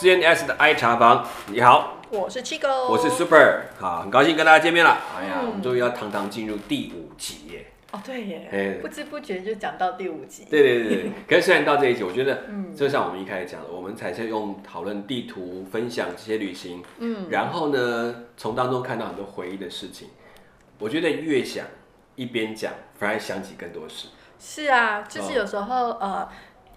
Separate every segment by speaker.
Speaker 1: CNS 的爱茶房，你好，
Speaker 2: 我是七哥，
Speaker 1: 我是 Super，好，很高兴跟大家见面了。哎呀，我们终于要堂堂进入第五集耶！
Speaker 2: 哦，对
Speaker 1: 哎
Speaker 2: 耶，不知不觉就讲到第五集。
Speaker 1: 对对对对，可是虽然到这一集，我觉得，嗯，就像我们一开始讲的，我们才是用讨论地图、分享这些旅行，嗯，然后呢，从当中看到很多回忆的事情。我觉得越想一边讲，反而想起更多事。
Speaker 2: 是啊，就是有时候、呃，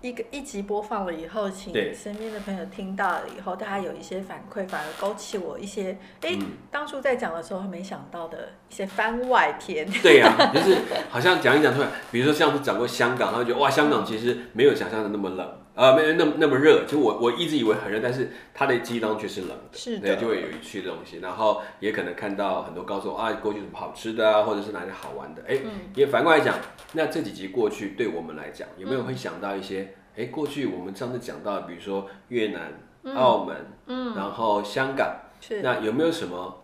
Speaker 2: 一个一集播放了以后，请身边的朋友听到了以后，大家有一些反馈，反而勾起我一些，哎、
Speaker 1: 嗯
Speaker 2: 当初在讲的时候没想到的一些番外篇。
Speaker 1: 对呀、就是好像讲一讲出来，比如说像是讲过香港，他会觉得哇，香港其实没有想象的那么冷，呃，没有那么那么热。就我我一直以为很热，但是它的记忆当中却是冷的，
Speaker 2: 是的
Speaker 1: 对，就会有趣的东西。然后也可能看到很多告诉我啊，过去什么好吃的啊，或者是哪里好玩的。哎、也反过来讲，那这几集过去对我们来讲，有没有会想到一些？哎、过去我们上次讲到，比如说越南、澳门，嗯，然后香港，
Speaker 2: 是，
Speaker 1: 那有没有什么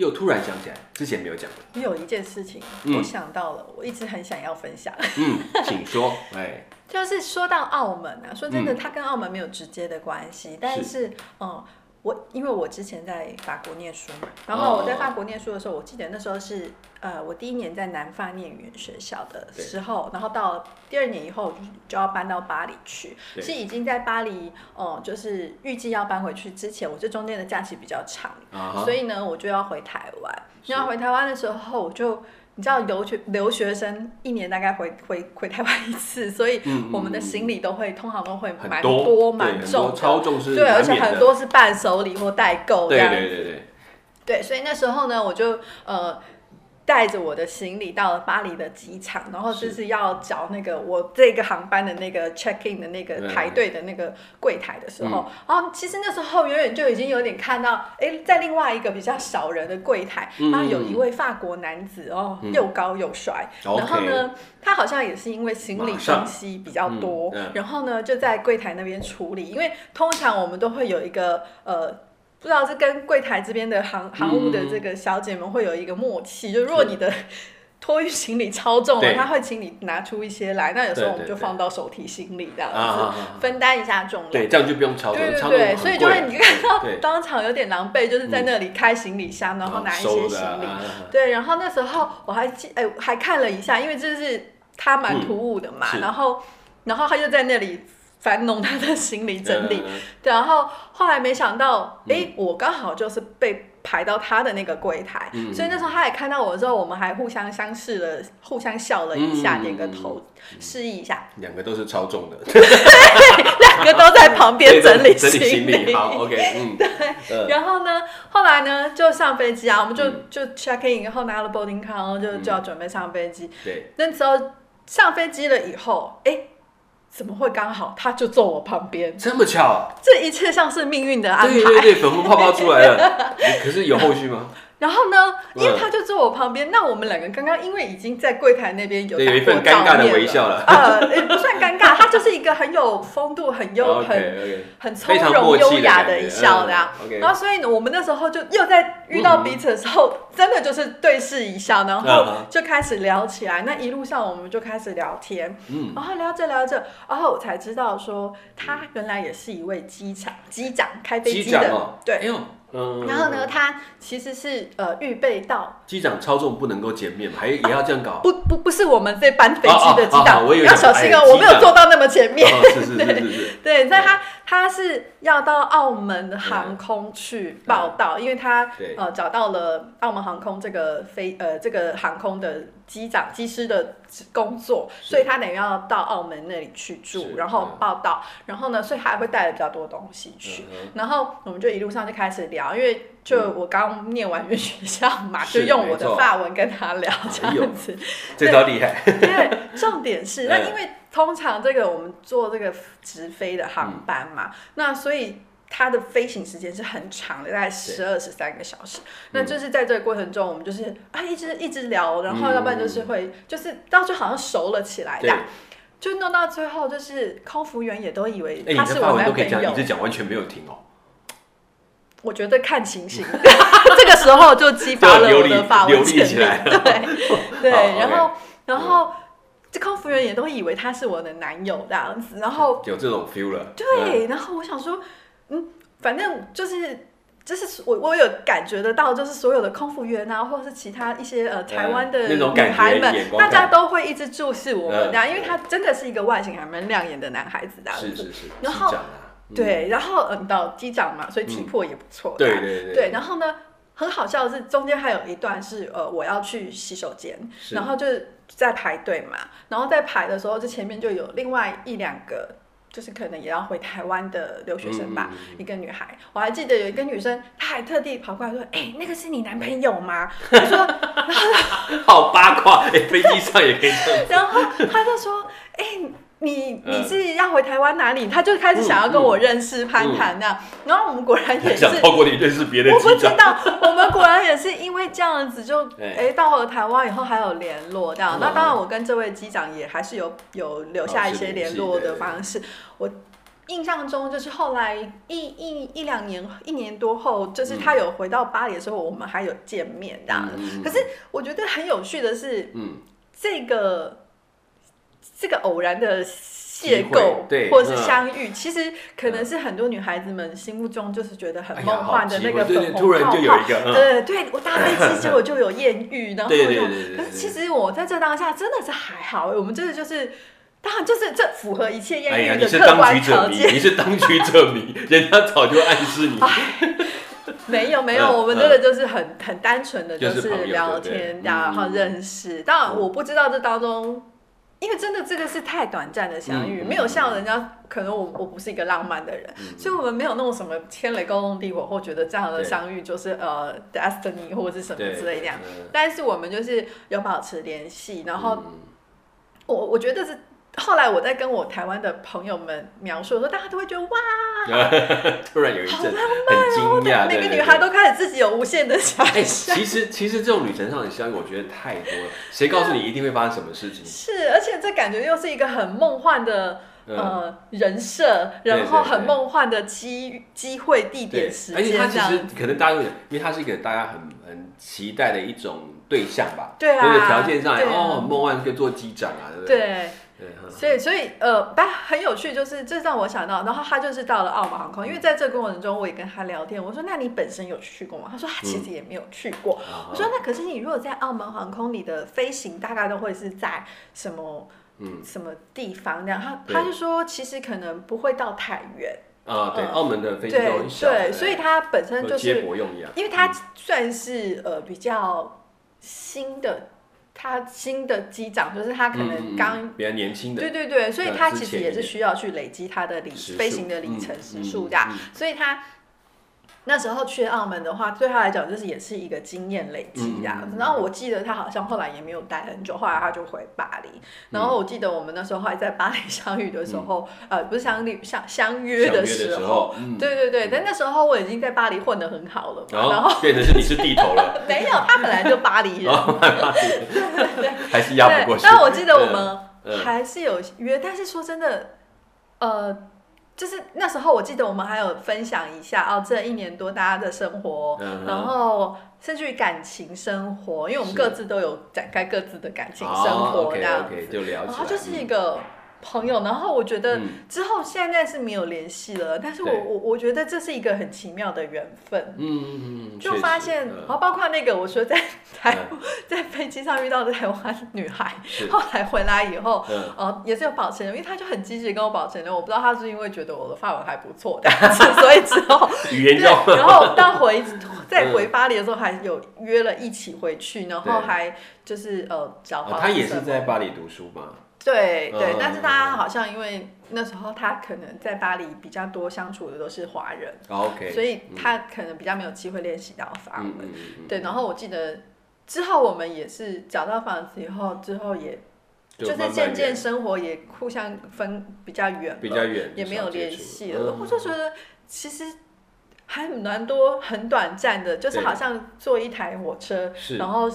Speaker 1: 又突然想起来之前没有讲的？
Speaker 2: 我有一件事情，
Speaker 1: 嗯
Speaker 2: 我想到了，我一直很想要分享。
Speaker 1: 嗯，请说。哎，
Speaker 2: 就是说到澳门啊，说真的，
Speaker 1: 嗯
Speaker 2: 它跟澳门没有直接的关系，但是嗯。我因为我之前在法国念书嘛，然后我在法国念书的时候，我记得那时候是呃，我第一年在南法念语言学校的时候，然后到第二年以后就就要搬到巴黎去，是已经在巴黎，哦、就是预计要搬回去之前，我这中间的假期比较长，所以呢，我就要回台湾。
Speaker 1: 是
Speaker 2: 然后回台湾的时候，我就你知道留学留学生一年大概回 回回台湾一次，所以我们的行李都会通常都会蛮
Speaker 1: 多
Speaker 2: 蛮重的，
Speaker 1: 多超重是
Speaker 2: 对，而且很多是伴手礼或代购这
Speaker 1: 对
Speaker 2: 样
Speaker 1: 对对对，
Speaker 2: 对，所以那时候呢，我就呃带着我的行李到了巴黎的机场，然后就是要找那个我这个航班的那个 check in 的那个
Speaker 1: 嗯
Speaker 2: 排队的那个柜台的时候，然后其实那时候远远就已经有点看到，哎，在另外一个比较少人的柜台，
Speaker 1: 嗯
Speaker 2: 然后有一位法国男子哦，又高又帅，
Speaker 1: 嗯
Speaker 2: 然后呢，他好像也是因为行李东西比较多，然后呢就在柜台那边处理，因为通常我们都会有一个呃。不知道是跟柜台这边的航航务的这个小姐们会有一个默契，就如果你的托运行李超重了，
Speaker 1: 对。
Speaker 2: 他会请你拿出一些来，那有时候我们就放到手提行李这样子
Speaker 1: 啊
Speaker 2: 分担一下重量。
Speaker 1: 对，这样就不用超重，
Speaker 2: 对对对，所以就会
Speaker 1: 贵
Speaker 2: 你看到当场有点狼狈，就是在那里开行李箱，然后拿一些行李。对，然后那时候我还记，哎、还看了一下，因为这是他蛮突兀的嘛，
Speaker 1: 嗯
Speaker 2: 然后，然后他就在那里翻弄他的行李整理，然后后来没想到，哎、我刚好就是被排到他的那个柜台，
Speaker 1: 嗯
Speaker 2: 所以那时候他也看到我之后，我们还互相相视了，互相笑了一下，
Speaker 1: 嗯
Speaker 2: 点个头，示意一下，
Speaker 1: 两个都是超重的，
Speaker 2: 两个都在旁边整理
Speaker 1: 整理行
Speaker 2: 李。
Speaker 1: 好，OK，嗯，对
Speaker 2: 然后呢，后来呢就上飞机啊，我们就、
Speaker 1: 嗯。
Speaker 2: 就 check in 以后拿了 boarding card，然后就就要准备上飞机。
Speaker 1: 对，
Speaker 2: 那时候上飞机了以后，哎，怎么会刚好他就坐我旁边？
Speaker 1: 这么巧，
Speaker 2: 这一切像是命运的安排。
Speaker 1: 对对对，粉红泡泡出来了，可是有后续吗？
Speaker 2: 然后呢，因为
Speaker 1: 嗯
Speaker 2: 他就坐我旁边，那我们两个刚刚因为已经在柜台那边有，
Speaker 1: 有一份尴尬的微笑了。
Speaker 2: 呃，也不算尴尬，他就是一个很有风度、很优、很很从容优雅的一笑这样。然后所以呢，我们那时候就又在遇到彼此的时候，真的就是对视一笑，然后
Speaker 1: 嗯。
Speaker 2: 就开始聊起来。那一路上我们就开始聊天，
Speaker 1: 嗯，
Speaker 2: 然后聊着聊着，然后我才知道说他原来也是一位机长，机长开飞
Speaker 1: 机
Speaker 2: 机的，对。然后呢，他其实是呃预备到
Speaker 1: 机长操纵不能够减面，还也要这样搞？
Speaker 2: 不不不是我们这班飞机的机长，要小心哦，
Speaker 1: 哎
Speaker 2: 我没有坐到那么前面。
Speaker 1: 哦是是是是是，
Speaker 2: 对，所以他他是要到澳门航空去报道，因为他呃找到了澳门航空这个飞呃这个航空的机长机师的工作，所以他等于要到澳门那里去住，然后
Speaker 1: 嗯
Speaker 2: 报道，然后呢，所以他还会带了比较多东西去。
Speaker 1: 嗯。
Speaker 2: 然后我们就一路上就开始聊，因为就我刚念完语言学校嘛，
Speaker 1: 是
Speaker 2: 就用我的法文跟他聊这样子。
Speaker 1: 这招厉害，
Speaker 2: 对，重点是，那
Speaker 1: 嗯
Speaker 2: 因为通常这个我们坐这个直飞的航班嘛，那所以它的飞行时间是很长的，大概十二十三个小时。那就是在这个过程中，我们就是啊一直一直聊，然后要不然就是会就是到最后好像熟了起来
Speaker 1: 对
Speaker 2: 的。就弄到最后，就是空服员也都以为他是我男
Speaker 1: 的法文都可以
Speaker 2: 朋友
Speaker 1: 讲一直。讲，完全没有停哦。
Speaker 2: 我觉得看情形，这个时候就激发了我的法文潜力。对 对，然后然后这空服员也都以为他是我的男友这样子，然后
Speaker 1: 有这种 feel 了。
Speaker 2: 对，然后我想说，嗯，反正就是。就是我我有感觉得到，就是所有的空服员啊，或者是其他一些呃台湾的女孩们大家都会一直注视我们
Speaker 1: 嗯
Speaker 2: 这样，因为他真的是一个外形还蛮亮眼的男孩子这样子。
Speaker 1: 是是是，
Speaker 2: 然后对，然后嗯，到机长嘛，所以体魄也不错。
Speaker 1: 对对对
Speaker 2: 对，然后呢，很好笑的是，中间还有一段是呃，我要去洗手间，然后就是在排队嘛，然后在排的时候，这前面就有另外一两个。就是可能也要回台湾的留学生吧，一个女孩，我还记得有一个女生，她还特地跑过来说：“ 哎、那个是你男朋友吗？” 我说，
Speaker 1: 好八卦，哎，飞机上也可以这样。
Speaker 2: 然后她就说：“哎、你
Speaker 1: 嗯。
Speaker 2: 你是要回台湾哪里？”他就开始想要跟我认识攀谈那样，然后我们果然也是
Speaker 1: 想透过你认识别的
Speaker 2: 我不，知道，我们果然也是因为这样子就，
Speaker 1: 对。
Speaker 2: 哎、到了台湾以后还有联络这样。
Speaker 1: 嗯。
Speaker 2: 那当然，我跟这位机长也还是有有留下一些联络的方式。我印象中就是后来一一一两年一年多后，就是他有回到巴黎的时候，我们还有见面这样。
Speaker 1: 嗯。
Speaker 2: 可是我觉得很有趣的是，
Speaker 1: 嗯，
Speaker 2: 这个这个偶然的邂逅
Speaker 1: 对
Speaker 2: 或是
Speaker 1: 嗯
Speaker 2: 相遇，其实可能是很多女孩子们心目中就是觉得很梦幻的那个粉红泡泡
Speaker 1: 一个嗯
Speaker 2: 对对，我搭飞机结果就有艳遇，然后就可是其实我在这当下真的是还好，我们真的就是。当然，就是这符合一切艳遇
Speaker 1: 你是当
Speaker 2: 的客观
Speaker 1: 局者迷，
Speaker 2: 条件。
Speaker 1: 你是当局者迷，人家早就暗示你。
Speaker 2: 没有没有，
Speaker 1: 嗯
Speaker 2: 我们真的就是很很单纯的，
Speaker 1: 就是
Speaker 2: 聊天，然后
Speaker 1: 嗯
Speaker 2: 认识。当然，我不知道这当中，因为真的这个是太短暂的相遇，没有像人家可能我我不是一个浪漫的人，所以我们没有那种什么天雷勾动地火，或觉得这样的相遇就是呃 destiny 或者是什么之类这样。
Speaker 1: 嗯
Speaker 2: 但是我们就是有保持联系，然后
Speaker 1: 嗯
Speaker 2: 我我觉得是。后来我在跟我台湾的朋友们描述的时候，大家都会觉得哇，
Speaker 1: 突然有一阵
Speaker 2: 好浪
Speaker 1: 很惊讶，
Speaker 2: 每个女孩都开始自己有无限的想
Speaker 1: 哎，
Speaker 2: 象。
Speaker 1: 其实其实这种旅程上的相遇，我觉得太多了。谁告诉你一定会发生什么事情？
Speaker 2: 是，而且这感觉又是一个很梦幻的、
Speaker 1: 嗯
Speaker 2: 呃人设，然后很梦幻的机机会、地
Speaker 1: 对
Speaker 2: 点、时间，
Speaker 1: 而且它其实。可能大家会，因为它是一个大家很很期待的一种对象吧。
Speaker 2: 对啊
Speaker 1: 那个条件上哦，很梦幻，可以做机长啊，对不对？
Speaker 2: 对，所以所以呃，但很有趣，就是这让我想到，然后他就是到了澳门航空，因为在这个过程中，我也跟他聊天，我说：“那你本身有去过吗？”他说：“他其实也没有去过。
Speaker 1: 啊
Speaker 2: 我说：“那可是你如果在澳门航空，你的飞行大概都会是在什么？
Speaker 1: 嗯
Speaker 2: 什么地方？”这样他他就说：“其实可能不会到太远。”
Speaker 1: 啊，对，
Speaker 2: 嗯
Speaker 1: 澳门的飞机都
Speaker 2: 对
Speaker 1: 很小，
Speaker 2: 对，所以它本身就
Speaker 1: 是接
Speaker 2: 是，
Speaker 1: 驳用一样。
Speaker 2: 因为它算是呃比较新的，他新的机长，就是他可能
Speaker 1: 嗯
Speaker 2: 刚。
Speaker 1: 比较年轻的，
Speaker 2: 对对对，所以
Speaker 1: 呃
Speaker 2: 他其实也是需要去累积他的里
Speaker 1: 时
Speaker 2: 飞行的里程
Speaker 1: 嗯
Speaker 2: 时
Speaker 1: 嗯
Speaker 2: 数这样，
Speaker 1: 嗯
Speaker 2: 所以他那时候去澳门的话，对他来讲就是也是一个经验累积这样子。
Speaker 1: 嗯嗯嗯。
Speaker 2: 然后我记得他好像后来也没有待很久，后来他就回巴黎。
Speaker 1: 嗯。
Speaker 2: 然后我记得我们那时候还在巴黎相遇的时候，呃，不是相遇相相约的
Speaker 1: 时
Speaker 2: 候，对对对，但那时候我已经在巴黎混得很好了嘛，
Speaker 1: 然
Speaker 2: 然后
Speaker 1: 后变成是你是地头了，
Speaker 2: 没有，他本来就巴黎人，
Speaker 1: 还是压不过。
Speaker 2: 但我记得我们
Speaker 1: 嗯。
Speaker 2: 还是有约，但是说真的，呃，就是那时候我记得我们还有分享一下哦，这一年多大家的生活，然后甚至于感情生活，因为我们各自都有展开各自的感情
Speaker 1: 哦
Speaker 2: 生活这样子，然后就是一
Speaker 1: 嗯
Speaker 2: 个。朋友，然后我觉得
Speaker 1: 嗯。
Speaker 2: 之后现在是没有联系了，但是我我我觉得这是一个很奇妙的缘分。
Speaker 1: 嗯嗯嗯，
Speaker 2: 就发现，
Speaker 1: 嗯。
Speaker 2: 然后包括那个我说在台、
Speaker 1: 嗯
Speaker 2: 在飞机上遇到的台湾女孩，后来回来以后，
Speaker 1: 嗯
Speaker 2: 呃，也是有保持因为她就很积极跟我保持联络。我不知道她是因为觉得我的发文还不错的，所以之后对，
Speaker 1: 语言就
Speaker 2: 然后 到回再回巴黎的时候，还有约了一起回去，然后还就是呃找
Speaker 1: 哦他也是在巴黎读书嘛，
Speaker 2: 对对
Speaker 1: 嗯，
Speaker 2: 但是他好像因为那时候他可能在巴黎比较多相处的都是华人，
Speaker 1: 哦 OK，
Speaker 2: 所以他可能比较没有机会练习到法文。对，然后我记得之后我们也是找到房子以后，之后也就是渐渐生活也互相分比较远了，
Speaker 1: 比较远，
Speaker 2: 也没有联系了。
Speaker 1: 嗯
Speaker 2: 我就觉得其实还蛮多很短暂的，就是好像坐一台火车，然后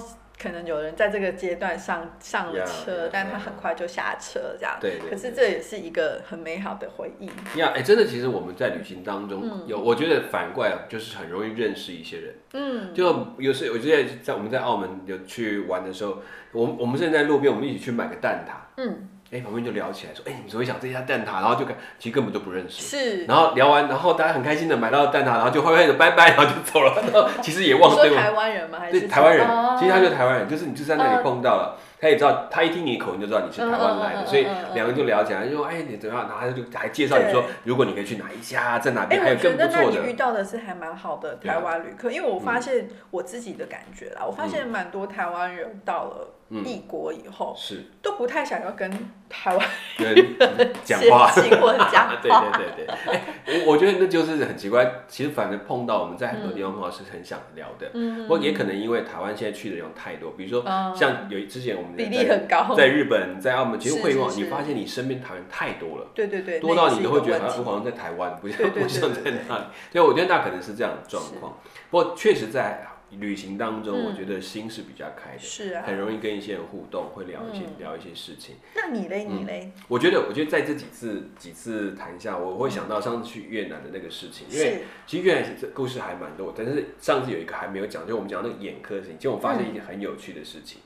Speaker 2: 可能有人在这个阶段上上了
Speaker 1: 呀
Speaker 2: 车
Speaker 1: 呀
Speaker 2: 但他很快就下车这样。
Speaker 1: 对对
Speaker 2: 可是这也是一个很美好的回忆。
Speaker 1: 呀，哎、真的，其实我们在旅行当中
Speaker 2: 嗯
Speaker 1: 有，我觉得反过来就是很容易认识一些人。
Speaker 2: 嗯，
Speaker 1: 就有时我记得在我们在澳门有去玩的时候，我们我们现在在路边，我们一起去买个蛋挞。
Speaker 2: 嗯，
Speaker 1: 哎，旁边就聊起来说，哎，你们怎么会想这家蛋挞？然后就感，其实根本就不认识。
Speaker 2: 是，
Speaker 1: 然后聊完，然后大家很开心的买到蛋挞，然后就挥挥手拜拜，然后就走了。然后其实也忘了对
Speaker 2: 台湾人吗？还是
Speaker 1: 台湾人？其实他就是台湾人，就是你就在那里碰到了。他也知道，他一听你口音就知道你是台湾来的，所以两个人就聊起来，就说：“哎，你怎么样？”然后他就还介绍你说：“如果你可以去哪一家，在哪边还有更不错的。”
Speaker 2: 你遇到的是还蛮好的台湾旅客，因为我发现我自己的感觉啦，我发现蛮多台湾人到了。异国以后
Speaker 1: 是
Speaker 2: 都不太想要跟台湾
Speaker 1: 人 讲话，
Speaker 2: 或者讲话。
Speaker 1: 对对对对，哎，我我觉得那就是很奇怪。其实反正碰到我们在很多地方碰到是很想聊的。嗯，不过也可能因为台湾现在去的人太多，比如说像有之前我们
Speaker 2: 比例很高，
Speaker 1: 在日本、在澳门，其实会往你发现你身边台湾太多了。
Speaker 2: 对对对，
Speaker 1: 多到你都会觉得好像在台湾，不像不像在那里。所以我觉得那可能是这样的状况。不过确实在。旅行当中，我觉得心是比较开的，
Speaker 2: 是啊，
Speaker 1: 很容易跟一些人互动，会聊一些聊一些事情。
Speaker 2: 那你嘞？你嘞？
Speaker 1: 我觉得，我觉得在这几次几次谈下，我会想到上次去越南的那个事情，因为其实越南这故事还蛮多，但是上次有一个还没有讲，就我们讲那个眼科的事情，结果我发现一件很有趣的事情，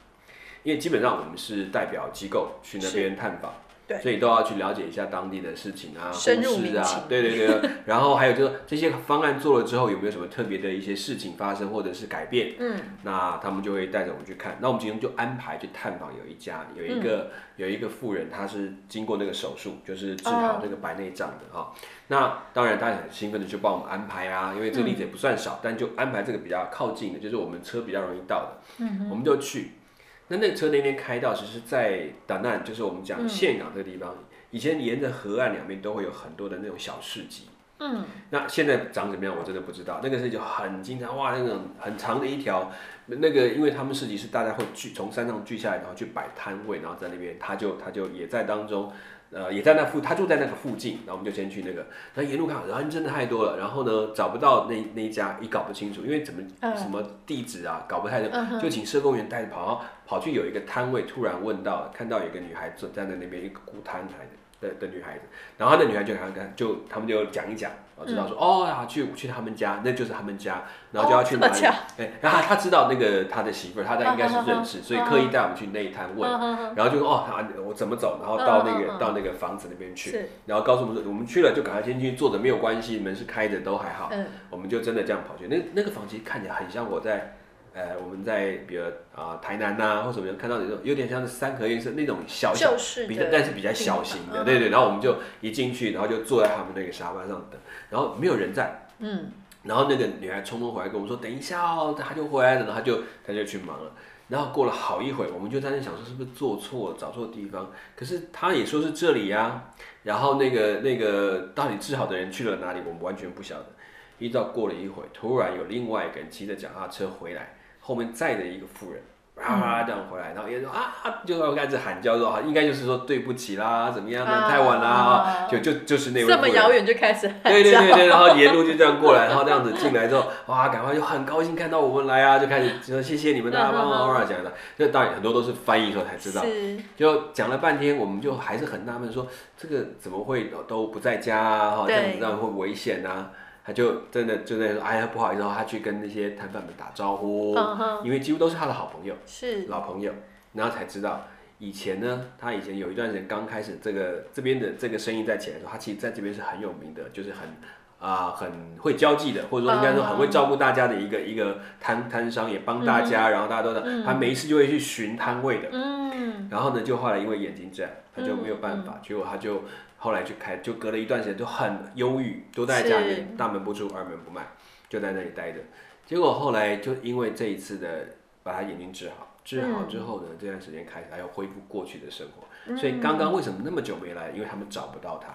Speaker 1: 因为基本上我们是代表机构去那边探访。所以都要去了解一下当地的事情啊，
Speaker 2: 故事
Speaker 1: 啊，对对对。然后还有就是这些方案做了之后，有没有什么特别的一些事情发生或者是改变？嗯，那他们就会带着我们去看。那我们今天就安排去探访有一家有一个有一个妇人，她是经过那个手术，就是治好那个白内障的哈。那当然，他很兴奋的就帮我们安排啊，因为这个例子也不算少，但就安排这个比较靠近的，就是我们车比较容易到的，嗯，我们就去。那那个车那天开到，其实，在达难，就是我们讲岘港这个地方，以前沿着河岸两边都会有很多的那种小市集。嗯，那现在长怎么样，我真的不知道。那个是就很经常，哇，那种很长的一条，那个因为他们市集是大家会聚从山上聚下来，然后去摆摊位，然后在那边，他就他就也在当中。呃，也在那附，他住在那个附近，然后我们就先去那个，那沿路看人真的太多了，然后呢找不到那那一家，也搞不清楚，因为怎么什么地址啊，搞不太懂，就请社工员带着跑，跑去有一个摊位，突然问到，看到有一个女孩子站在那边，一个古摊台的的的女孩子，然后那女孩就看看，就他们就讲一讲。然后知道说哦呀，去去他们家，那就是他们家，然后就要去哪里？哎，然后他知道那个他的媳妇儿，他应该是认识，所以刻意带我们去那一摊问，然后就说哦，他我怎么走？然后到那个到那个房子那边去，然后告诉我们说，我们去了就赶快先去坐着，没有关系，门是开着，都还好。我们就真的这样跑去，那那个房间看起来很像我在。呃，我们在比如啊台南呐或什么样看到那种有点像是三合院是那种小小，比较但是比较小型的，对对。然后我们就一进去，然后就坐在他们那个沙发上等，然后没有人在，嗯。然后那个女孩匆匆回来跟我们说，等一下哦，她就回来了，然后她就她就去忙了。然后过了好一会我们就在那想说是不是做错找错地方，可是她也说是这里呀。然后那个那个到底治好的人去了哪里，我们完全不晓得。一直到过了一会突然有另外一个人骑着脚踏车回来。后面载着一个妇人，啊这样回来，然后也说啊，就开始喊叫说，应该就是说对不起啦，怎么样呢太晚啦，就就就是那位
Speaker 2: 这么遥远就开始喊
Speaker 1: 对对对对，然后沿路就这样过来，然后这样子进来之后，哇，赶快就很高兴看到我们来啊，就开始说谢谢你们大家帮忙啊讲的，这当然很多都是翻译时候才知道，就讲了半天，我们就还是很纳闷，说这个怎么会都不在家啊？哈，这样子这样会危险啊？他就真的就在说，哎呀，不好意思，他去跟那些摊贩们打招呼，因为几乎都是他的好朋友，
Speaker 2: 是。
Speaker 1: 老朋友，然后才知道，以前呢，他以前有一段时间刚开始这个这边的这个生意在起来的时候，他其实在这边是很有名的，就是很啊很会交际的，或者说应该说很会照顾大家的一个一个摊摊商，也帮大家，然后大家都在，他每一次就会去巡摊位的，嗯，然后呢，就后来因为眼睛这样，他就没有办法，结果他就。后来就开，就隔了一段时间就很忧郁，都在家里面，大门不出，二门不迈，就在那里待着。结果后来就因为这一次的把他眼睛治好，治好之后呢，这段时间开始他又恢复过去的生活。所以刚刚为什么那么久没来？因为他们找不到他，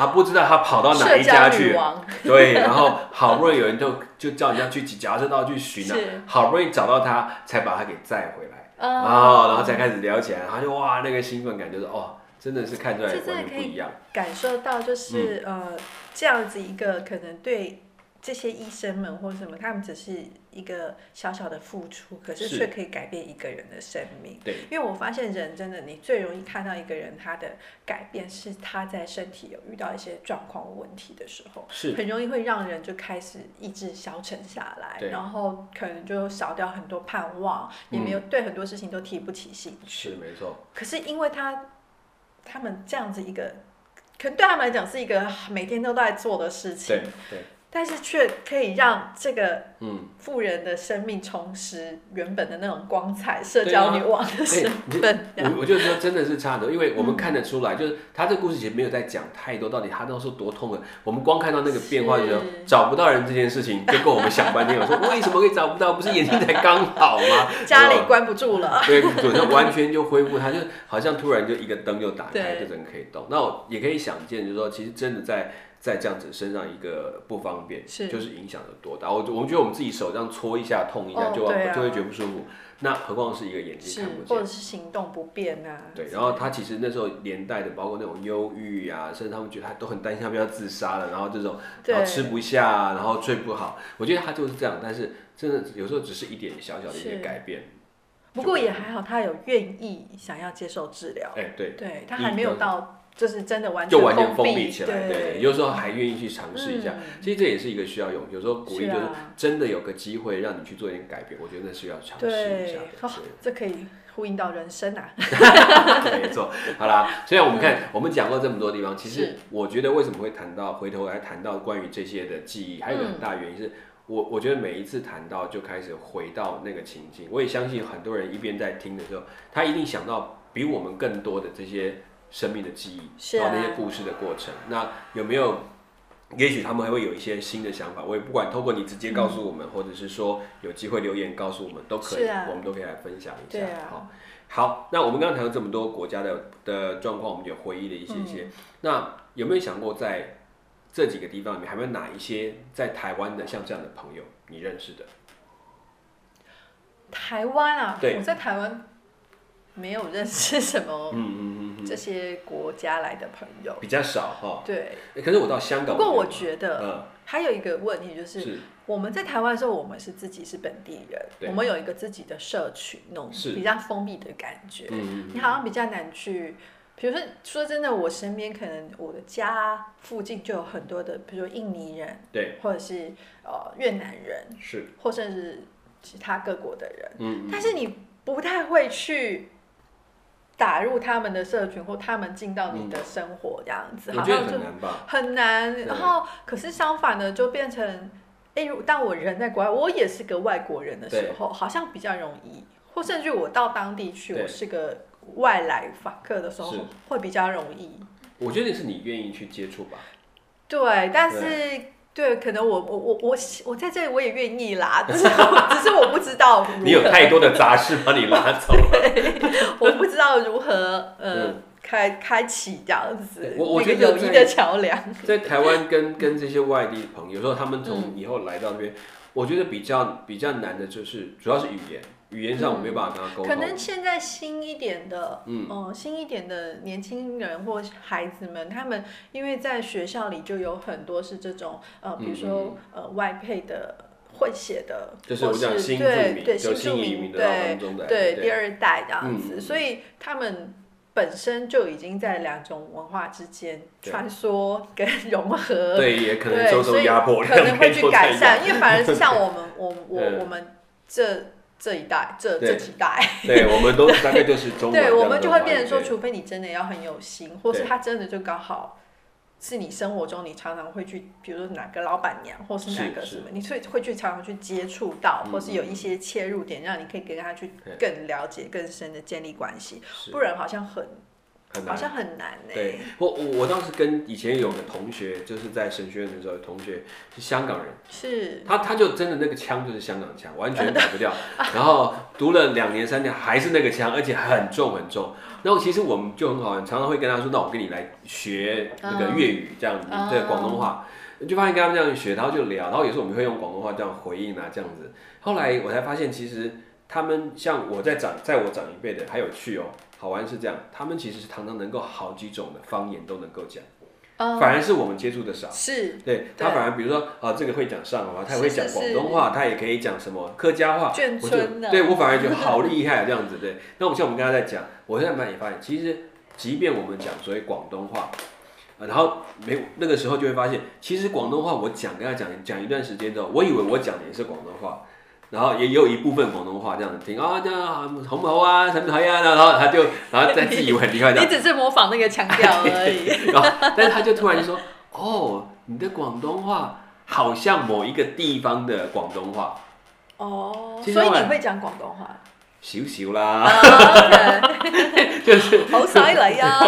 Speaker 1: 他不知道他跑到哪一家去。对，然后好不容易有人就就叫人家去夹车道去寻啊，好不容易找到他，才把他给载回来。哦，然后才开始聊起来，他就哇，那个兴奋感就是哦。真的是看出来完全不一样，
Speaker 2: 感受到就是呃这样子一个可能对这些医生们或什么，他们只是一个小小的付出，可是却可以改变一个人的生命。
Speaker 1: 对，
Speaker 2: 因为我发现人真的，你最容易看到一个人他的改变，是他在身体有遇到一些状况问题的时候，
Speaker 1: 是
Speaker 2: 很容易会让人就开始意志消沉下来，然后可能就少掉很多盼望，也没有对很多事情都提不起兴趣。
Speaker 1: 是没错。
Speaker 2: 可是因为他。他们这样子一个，可能对他们来讲是一个每天都在做的事情
Speaker 1: 对，对，
Speaker 2: 但是却可以让这个
Speaker 1: 嗯，
Speaker 2: 富人的生命重拾原本的那种光彩，社交女王的身份。
Speaker 1: 我我就说真的是差很多，因为我们看得出来，就是他这个故事其实没有在讲太多，到底他当时多痛啊。我们光看到那个变化的时候，找不到人这件事情，就够我们想半天。我说为什么会找不到？不是眼睛才刚好吗？
Speaker 2: 家里关不住了。
Speaker 1: 对，对，就完全就恢复，他就好像突然就一个灯又打开，
Speaker 2: 对
Speaker 1: 就人可以动。那我也可以想见，就是说，其实真的在在这样子身上一个不方便，
Speaker 2: 是
Speaker 1: 就是影响有多大。我我们觉得我们自己手这样搓一下、痛一下就、
Speaker 2: 哦对啊
Speaker 1: 就会觉得不舒服，那何况是一个眼睛
Speaker 2: 是
Speaker 1: 看不，见。
Speaker 2: 或者是行动不便啊。
Speaker 1: 对，然后他其实那时候连带的，包括那种忧郁啊，甚至他们觉得他都很担心他们要自杀了，然后这种，
Speaker 2: 对
Speaker 1: 然后吃不下，然后睡不好，我觉得他就是这样。但是真的有时候只是一点小小的一些
Speaker 2: 是
Speaker 1: 改变，
Speaker 2: 不过也还好，他有愿意想要接受治疗。
Speaker 1: 哎、对，
Speaker 2: 对他还没有到，就是真的完全
Speaker 1: 就完全封
Speaker 2: 封
Speaker 1: 闭起来，对有时候还愿意去尝试一下。
Speaker 2: 嗯
Speaker 1: 其实这也是一个需要勇，有时候鼓励就是真的有个机会让你去做一点改变，我觉得那是要尝试一下，的。
Speaker 2: 哦，这可以呼应到人生啊。
Speaker 1: 没错。好啦，虽然我们看我们讲过这么多地方，其实我觉得为什么会谈到回头来谈到关于这些的记忆，还有一个很大原因是。我我觉得每一次谈到就开始回到那个情境，我也相信很多人一边在听的时候，他一定想到比我们更多的这些生命的记忆，
Speaker 2: 是啊
Speaker 1: 然后那些故事的过程。那有没有？也许他们还会有一些新的想法，我也不管，透过你直接告诉我们，或者是说有机会留言告诉我们都可以，
Speaker 2: 啊
Speaker 1: 我们都可以来分享一下。好，好，那我们刚刚谈到这么多国家的的状况，我们有回忆了一些些。
Speaker 2: 嗯
Speaker 1: 那有没有想过在这几个地方里面，还有哪一些在台湾的像这样的朋友你认识的？
Speaker 2: 台湾啊，
Speaker 1: 对
Speaker 2: 我在台湾没有认识什么
Speaker 1: 嗯嗯嗯
Speaker 2: 这些国家来的朋友。
Speaker 1: 比较少哈。
Speaker 2: 对，
Speaker 1: 欸可是我到香港，
Speaker 2: 不过我觉得
Speaker 1: 嗯。
Speaker 2: 还有一个问题就是，
Speaker 1: 是。
Speaker 2: 我们在台湾的时候，我们是自己是本地人，我们有一个自己的社群，那种比较封闭的感觉。
Speaker 1: 嗯嗯
Speaker 2: 你好像比较难去，比如说说真的，我身边可能我的家附近就有很多的，比如说印尼人，
Speaker 1: 对，
Speaker 2: 或者是呃越南人，
Speaker 1: 是。
Speaker 2: 或甚至其他各国的人，
Speaker 1: 嗯。
Speaker 2: 但是你不太会去打入他们的社群，或他们进到你的生活这样子，好像就
Speaker 1: 很难吧。
Speaker 2: 很难。然后可是相反的，就变成，哎，如当我人在国外，我也是个外国人的时候，好像比较容易，或甚至我到当地去，我是个外来访客的时候，会比较容易。
Speaker 1: 我觉得是你愿意去接触吧。
Speaker 2: 对，但是对，可能我我我我我在这里我也愿意啦，只是只是我不知道
Speaker 1: 你有太多的杂事把你拉走了。
Speaker 2: 我不知道如何呃、
Speaker 1: 嗯
Speaker 2: 开开启这样子
Speaker 1: 我我
Speaker 2: 那个
Speaker 1: 觉得
Speaker 2: 友谊的桥梁。
Speaker 1: 在台湾跟跟这些外地朋友，有时候他们
Speaker 2: 嗯
Speaker 1: 从以后来到那边，我觉得比较比较难的就是主要是语言，语言上我没有办法跟他沟通。
Speaker 2: 可能现在新一点的，
Speaker 1: 嗯。
Speaker 2: 呃新一点的年轻人或孩子们，他们因为在学校里就有很多是这种呃，比如说、呃外配的会写的，
Speaker 1: 嗯就是我讲新住民，
Speaker 2: 对对新住民
Speaker 1: 新移民的到
Speaker 2: 对对第二代这样子，
Speaker 1: 嗯
Speaker 2: 所以他们本身就已经在两种文化之间穿梭跟融合，
Speaker 1: 对，也可能
Speaker 2: 对，
Speaker 1: 受压迫，
Speaker 2: 可能会去改善，因为反而是像
Speaker 1: 我，
Speaker 2: 们，我我
Speaker 1: 嗯
Speaker 2: 我们这这一代，这
Speaker 1: 对。
Speaker 2: 这几代，
Speaker 1: 对，我们都大概就是中
Speaker 2: 对，
Speaker 1: 的
Speaker 2: 我们就会
Speaker 1: 话
Speaker 2: 变成说，除非你真的要很有心，或是他真的就刚好是你生活中你常常会去，比如说哪个老板娘，或是哪个什么，你会会去常常去接触到，
Speaker 1: 嗯
Speaker 2: 或是有一些切入点，让你可以跟他去更了解、更深的建立关系，不然好像很
Speaker 1: 很难。
Speaker 2: 好像很难呢。
Speaker 1: 对，我我我当时跟以前有个同学，就是在神学院的时候，同学是香港人，
Speaker 2: 是
Speaker 1: 他他就真的那个腔就是香港腔，完全改不掉。然后读了两年三年还是那个腔，而且很重很重。然后其实我们就很好玩，常常会跟他说：“那我跟你来学那个粤语这样子，
Speaker 2: 嗯
Speaker 1: 对广东话。”就发现跟他们这样学，然后就聊，然后有时候我们会用广东话这样回应啊，这样子。后来我才发现，其实他们像我在长，在我长一辈的还有趣哦，好玩是这样，他们其实是常常能够好几种的方言都能够讲，
Speaker 2: 嗯
Speaker 1: 反而是我们接触的少。
Speaker 2: 是
Speaker 1: 对他反而比如说啊，这个会讲上海话，他也会讲广东话，他也可以讲什么客家话，
Speaker 2: 眷村的，
Speaker 1: 对我反而觉得 好厉害这样子。对，那我们像我们刚才在讲，我现在慢慢也发现，其实即便我们讲所谓广东话，呃然后没那个时候就会发现，其实广东话我讲跟他讲讲一段时间之后，我以为我讲的也是广东话，然后也有一部分广东话这样子听啊，这样好好不好啊，什么好呀？然后他就然后再自以为很厉害这样，
Speaker 2: 你只是模仿那个腔调而已。
Speaker 1: 然后但是他就突然就说，哦，你的广东话好像某一个地方的广东话，
Speaker 2: 哦，所以你会讲广东话？
Speaker 1: 少少啦，
Speaker 2: 啊
Speaker 1: 就是
Speaker 2: 好犀利啊！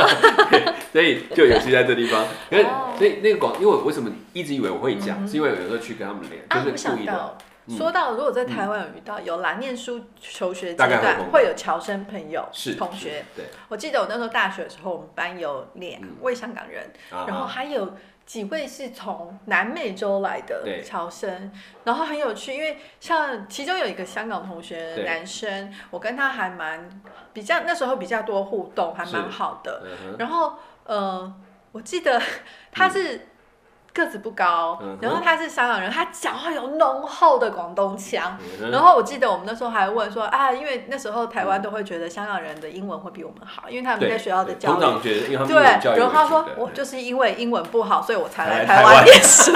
Speaker 1: 所以就有趣在这地方。可是
Speaker 2: 哦
Speaker 1: 所以那个广，因为我为什么一直以为我会讲，是因为有时候去跟他们聊，
Speaker 2: 啊，我
Speaker 1: 就是故意
Speaker 2: 到，说到如果在台湾有遇到有来念书求学阶段会有侨生朋友
Speaker 1: 是
Speaker 2: 同学。
Speaker 1: 是，对，
Speaker 2: 我记得我那时候大学的时候，我们班有两位香港人，
Speaker 1: 啊
Speaker 2: 然后还有几位是从南美洲来的
Speaker 1: 对。
Speaker 2: 侨生，然后很有趣，因为像其中有一个香港同学
Speaker 1: 对。
Speaker 2: 男生，我跟他还蛮比较那时候比较多互动，还蛮好的。
Speaker 1: 嗯
Speaker 2: 然后呃，我记得他是个子不高，
Speaker 1: 嗯
Speaker 2: 然后他是香港人，他讲话有浓厚的广东腔。
Speaker 1: 嗯
Speaker 2: 然后我记得我们那时候还问说啊，因为那时候台湾都会觉得香港人的英文会比我们好，因为他们在学校的
Speaker 1: 对
Speaker 2: 教育。对，然后他说我就是因为英文不好，所以我才来
Speaker 1: 台湾
Speaker 2: 念书。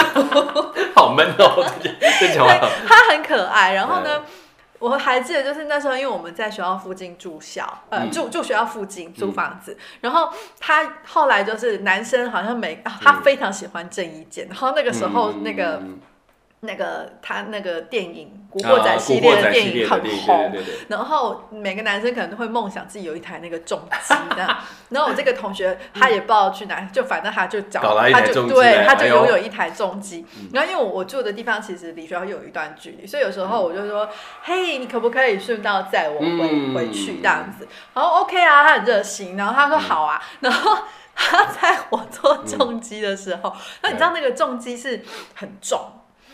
Speaker 1: 好闷哦，这这讲话。
Speaker 2: 他很可爱，然后呢，我还记得就是那时候，因为我们在学校附近住校，呃，
Speaker 1: 嗯。
Speaker 2: 住住学校附近租房子，然后他后来就是男生好像每、啊他非常喜欢郑伊健，然后那个时候
Speaker 1: 嗯
Speaker 2: 那个。
Speaker 1: 嗯
Speaker 2: 那个他那个电影《古
Speaker 1: 啊
Speaker 2: 惑仔》系列的电影很红，然后每个男生可能都会梦想自己有一台那个重机这样。然后我这个同学他也不知道去哪，就反正他就找他就对，他就拥有一台重机。然后因为我我住的地方其实离学校有一段距离，所以有时候我就说，嘿，你可不可以顺道载我回、
Speaker 1: 嗯
Speaker 2: 回去这样子？然后 OK 啊，他很热心，然后他说好啊，然后。他在我做重机的时候，那你知道那个重机是很重，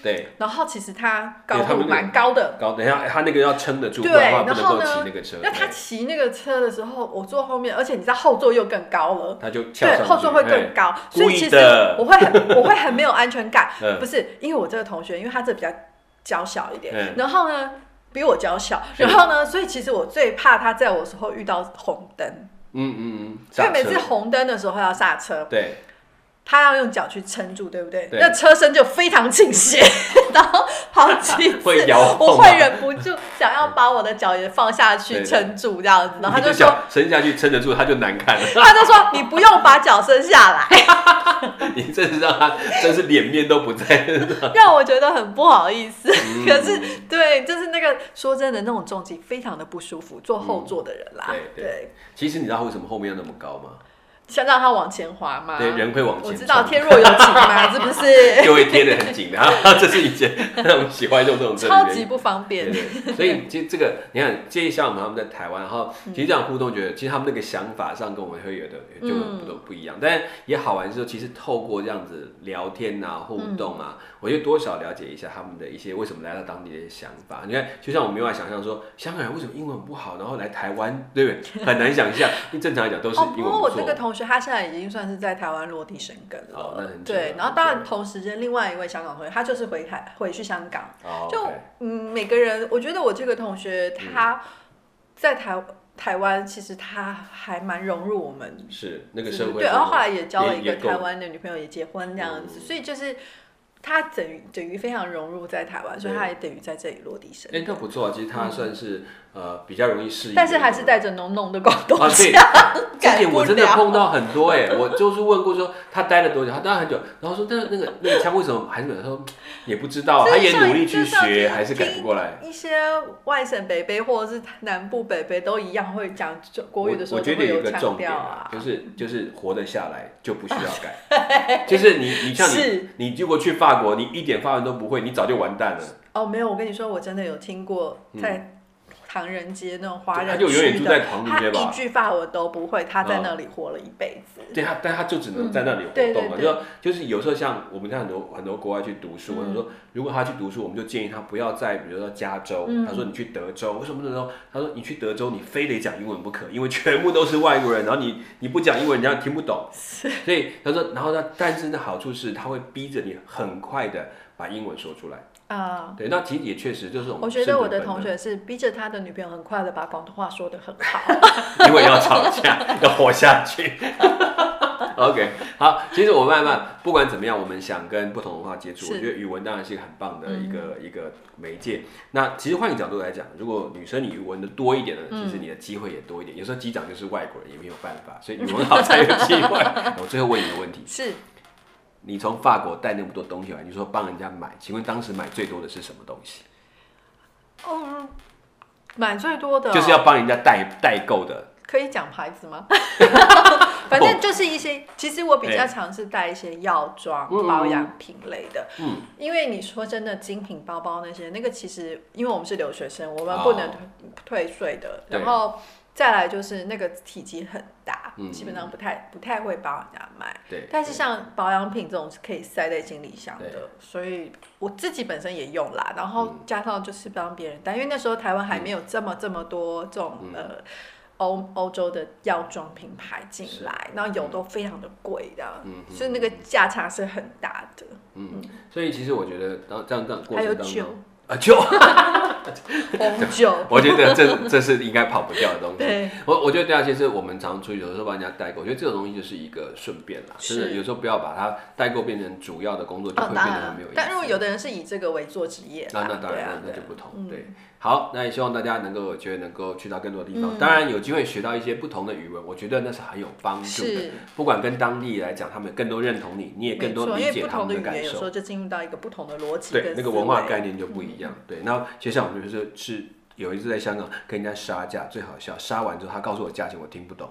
Speaker 1: 对，
Speaker 2: 然后其实它高度蛮高的，
Speaker 1: 高等一下，他那个要撑得住，不
Speaker 2: 对
Speaker 1: 然
Speaker 2: 后呢
Speaker 1: 骑那个车。
Speaker 2: 那他
Speaker 1: 对。
Speaker 2: 骑那个车的时候，我坐后面，而且你知道后座又更高了，
Speaker 1: 他就
Speaker 2: 对，后座会更高，所以其实我会很我会很没有安全感。
Speaker 1: 嗯。
Speaker 2: 不是因为我这个同学，因为他这比较娇小一点，
Speaker 1: 嗯。
Speaker 2: 然后呢比我娇小，然后呢，所以其实我最怕他在我的时候遇到红灯，
Speaker 1: 嗯嗯嗯，
Speaker 2: 所
Speaker 1: 以
Speaker 2: 每次
Speaker 1: 车。
Speaker 2: 红灯的时候要刹车，
Speaker 1: 对
Speaker 2: 他要用脚去撑住，对不对？
Speaker 1: 对
Speaker 2: 那车身就非常倾斜，然后好几次
Speaker 1: 会摇晃
Speaker 2: 我会忍不住想要把我的脚也放下去撑住这样子，然后他就说，
Speaker 1: 脚伸下去撑得住，他就难看了。
Speaker 2: 他就说你不用把脚伸下来，
Speaker 1: 你真是让他真是脸面都不在。
Speaker 2: 让我觉得很不好意思。
Speaker 1: 嗯
Speaker 2: 可是对，就是那个说真的那种重击非常的不舒服，坐后座的人啦，
Speaker 1: 嗯对对其实你知道为什么后面要那么高吗？
Speaker 2: 想让他往前滑吗？
Speaker 1: 对，人会往前冲。
Speaker 2: 我知道天若有情嘛，是不是？
Speaker 1: 就会贴得很紧的，这是以前他们喜欢用这种
Speaker 2: 超级不方便。
Speaker 1: 对对，所以其实这个你看，这一像我们他们在台湾，然后
Speaker 2: 嗯
Speaker 1: 其实这样互动，觉得其实他们那个想法上跟我们会有的就
Speaker 2: 嗯
Speaker 1: 不都不一样，但也好玩是说，其实透过这样子聊天啊、互动啊，
Speaker 2: 嗯
Speaker 1: 我就多少了解一下他们的一些为什么来到当地的一些想法。你看，就像我们没办法想象说，香港人为什么英文不好，然后来台湾，对不对？很难想象，因为正常来讲都是
Speaker 2: 哦，不
Speaker 1: 英文不错
Speaker 2: 过我这个。同学他现在已经算是在台湾落地生根了。
Speaker 1: 哦那很久了，
Speaker 2: 对然后当然同时间另外一位香港同学，他就是回台回去香港。
Speaker 1: 哦
Speaker 2: 就嗯，每个人，我觉得我这个同学他在台台湾，其实他还蛮融入我们
Speaker 1: 是那个
Speaker 2: 就是
Speaker 1: 社会
Speaker 2: 对，然后后
Speaker 1: 中
Speaker 2: 来也交了一个台湾的女朋友，也结婚这样子，
Speaker 1: 嗯
Speaker 2: 所以就是他等于等于非常融入在台湾，所以他也等于在这里落地生
Speaker 1: 哎，
Speaker 2: 根。
Speaker 1: 那不错啊，其实他算是呃比较容易适应
Speaker 2: 但是还是带着浓浓的广东
Speaker 1: 啊，对
Speaker 2: 腔，，
Speaker 1: 这点我真的碰到很多哎、我就是问过说他待了多久，他待了很久，然后说那那个那个腔为什么还是有？人说也不知道，他也努力去学，还是改不过来。
Speaker 2: 一些外省北北或者是南部北北都一样会讲国语的时候
Speaker 1: 我我觉得有一个
Speaker 2: 腔
Speaker 1: 重点啊
Speaker 2: 调啊，，
Speaker 1: 就是就是活得下来就不需要改，就是 你你像你你如果去法国，你一点法文都不会，你早就完蛋了。
Speaker 2: 哦，没有，我跟你说，我真的有听过在唐人街那种华人
Speaker 1: 嗯他就永远
Speaker 2: 区
Speaker 1: 住在
Speaker 2: 的，他
Speaker 1: 唐人街吧
Speaker 2: 一句法文都不会，他在那里活了一辈子。
Speaker 1: 对他，但他就只能在那里活
Speaker 2: 对
Speaker 1: 动嘛。就说就是有时候像我们看很多很多国外去读书，或
Speaker 2: 嗯
Speaker 1: 者说如果他去读书，我们就建议他不要在比如说加州，
Speaker 2: 嗯
Speaker 1: 他说你去德州，为什么德州？他说你去德州，你非得讲英文不可，因为全部都是外国人，然后你你不讲英文，人家听不懂。所以他说，然后呢，但是呢，好处是他会逼着你很快的把英文说出来。
Speaker 2: 啊、
Speaker 1: 对，那其实也确实就是种
Speaker 2: 我觉得我的同学是逼着他的女朋友很快的把广东话说得很好。
Speaker 1: 因为要吵架，要活下去。OK，好，其实我慢慢不管怎么样，我们想跟不同文化接触，我觉得语文当然是一个很棒的一个、一个媒介。那其实换个角度来讲，如果女生你语文的多一点呢，其实你的机会也多一点。有时候机长就是外国人，也没有办法，所以语文好才有机会。我最后问你一个问题：
Speaker 2: 是
Speaker 1: 你从法国带那么多东西来，你说帮人家买，请问当时买最多的是什么东西？
Speaker 2: 嗯，买最多的哦、
Speaker 1: 就是要帮人家代代购的。
Speaker 2: 可以讲牌子吗？反正就是一些，其实我比较尝试带一些药妆、
Speaker 1: 嗯
Speaker 2: 保养品类的。
Speaker 1: 嗯，
Speaker 2: 因为你说真的，精品包包那些，那个其实因为我们是留学生，我们不能
Speaker 1: 哦
Speaker 2: 退税的。
Speaker 1: 对
Speaker 2: 然后再来就是那个体积很大，
Speaker 1: 嗯
Speaker 2: 基本上不太不太会帮人家卖。
Speaker 1: 对，
Speaker 2: 但是像保养品这种是可以塞在行李箱的，所以我自己本身也用啦，然后加上就是帮别人带，因为那时候台湾还没有这么这么多这种、
Speaker 1: 嗯。
Speaker 2: 呃欧欧洲的药妆品牌进来，然后有都非常的贵的，所以那个价差是很大的。
Speaker 1: 嗯，所以其实我觉得当这样这样过
Speaker 2: 还有
Speaker 1: 程当中
Speaker 2: 酒，
Speaker 1: 啊酒，
Speaker 2: 红酒，
Speaker 1: 我觉得这这是应该跑不掉的东西。我我觉得第二，其实我们常出去，有时候帮人家代购，我觉得这种东西就是一个顺便啦，真的有时候不要把它代购变成主要的工作，就
Speaker 2: 哦
Speaker 1: 会，变得很没有意思。
Speaker 2: 但如果有的人是以这个为做职业，
Speaker 1: 那那当然，那那就不同。
Speaker 2: 嗯
Speaker 1: 对，好，那也希望大家能够觉得能够去到更多的地
Speaker 2: 嗯
Speaker 1: 方。当然有机会学到一些不同的语文，我觉得那是很有帮助的。
Speaker 2: 是。
Speaker 1: 不管跟当地来讲，他们更多认同你，你也更多理解他
Speaker 2: 为不同的
Speaker 1: 感受
Speaker 2: 有时。候就进入到一个不同的逻辑
Speaker 1: 对，那个文化概念就不一样。对，然后其实像我们就是是有一次在香港跟人家杀价，最好笑，杀完之后他告诉我价钱，我听不懂，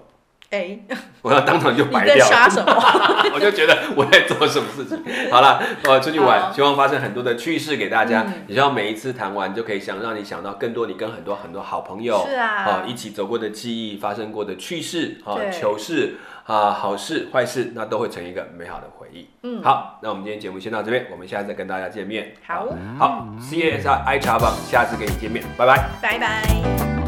Speaker 2: 哎，
Speaker 1: 我要当场就白掉了。
Speaker 2: 杀什么？
Speaker 1: 我就觉得我在做什么事情。好了，我，出去玩，希望发生很多的趣事给大家。
Speaker 2: 嗯
Speaker 1: 也希望每一次谈完就可以想让你想到更多你跟很多很多好朋友
Speaker 2: 是啊
Speaker 1: 哦一起走过的记忆，发生过的趣事啊、糗事啊、好事坏事，那都会成一个美好的回忆。
Speaker 2: 嗯
Speaker 1: 好，那我们今天节目先到这边，我们下次再跟大家见面。
Speaker 2: 好，
Speaker 1: 好，CSR I 茶坊，下次跟你见面，拜拜。
Speaker 2: 拜拜。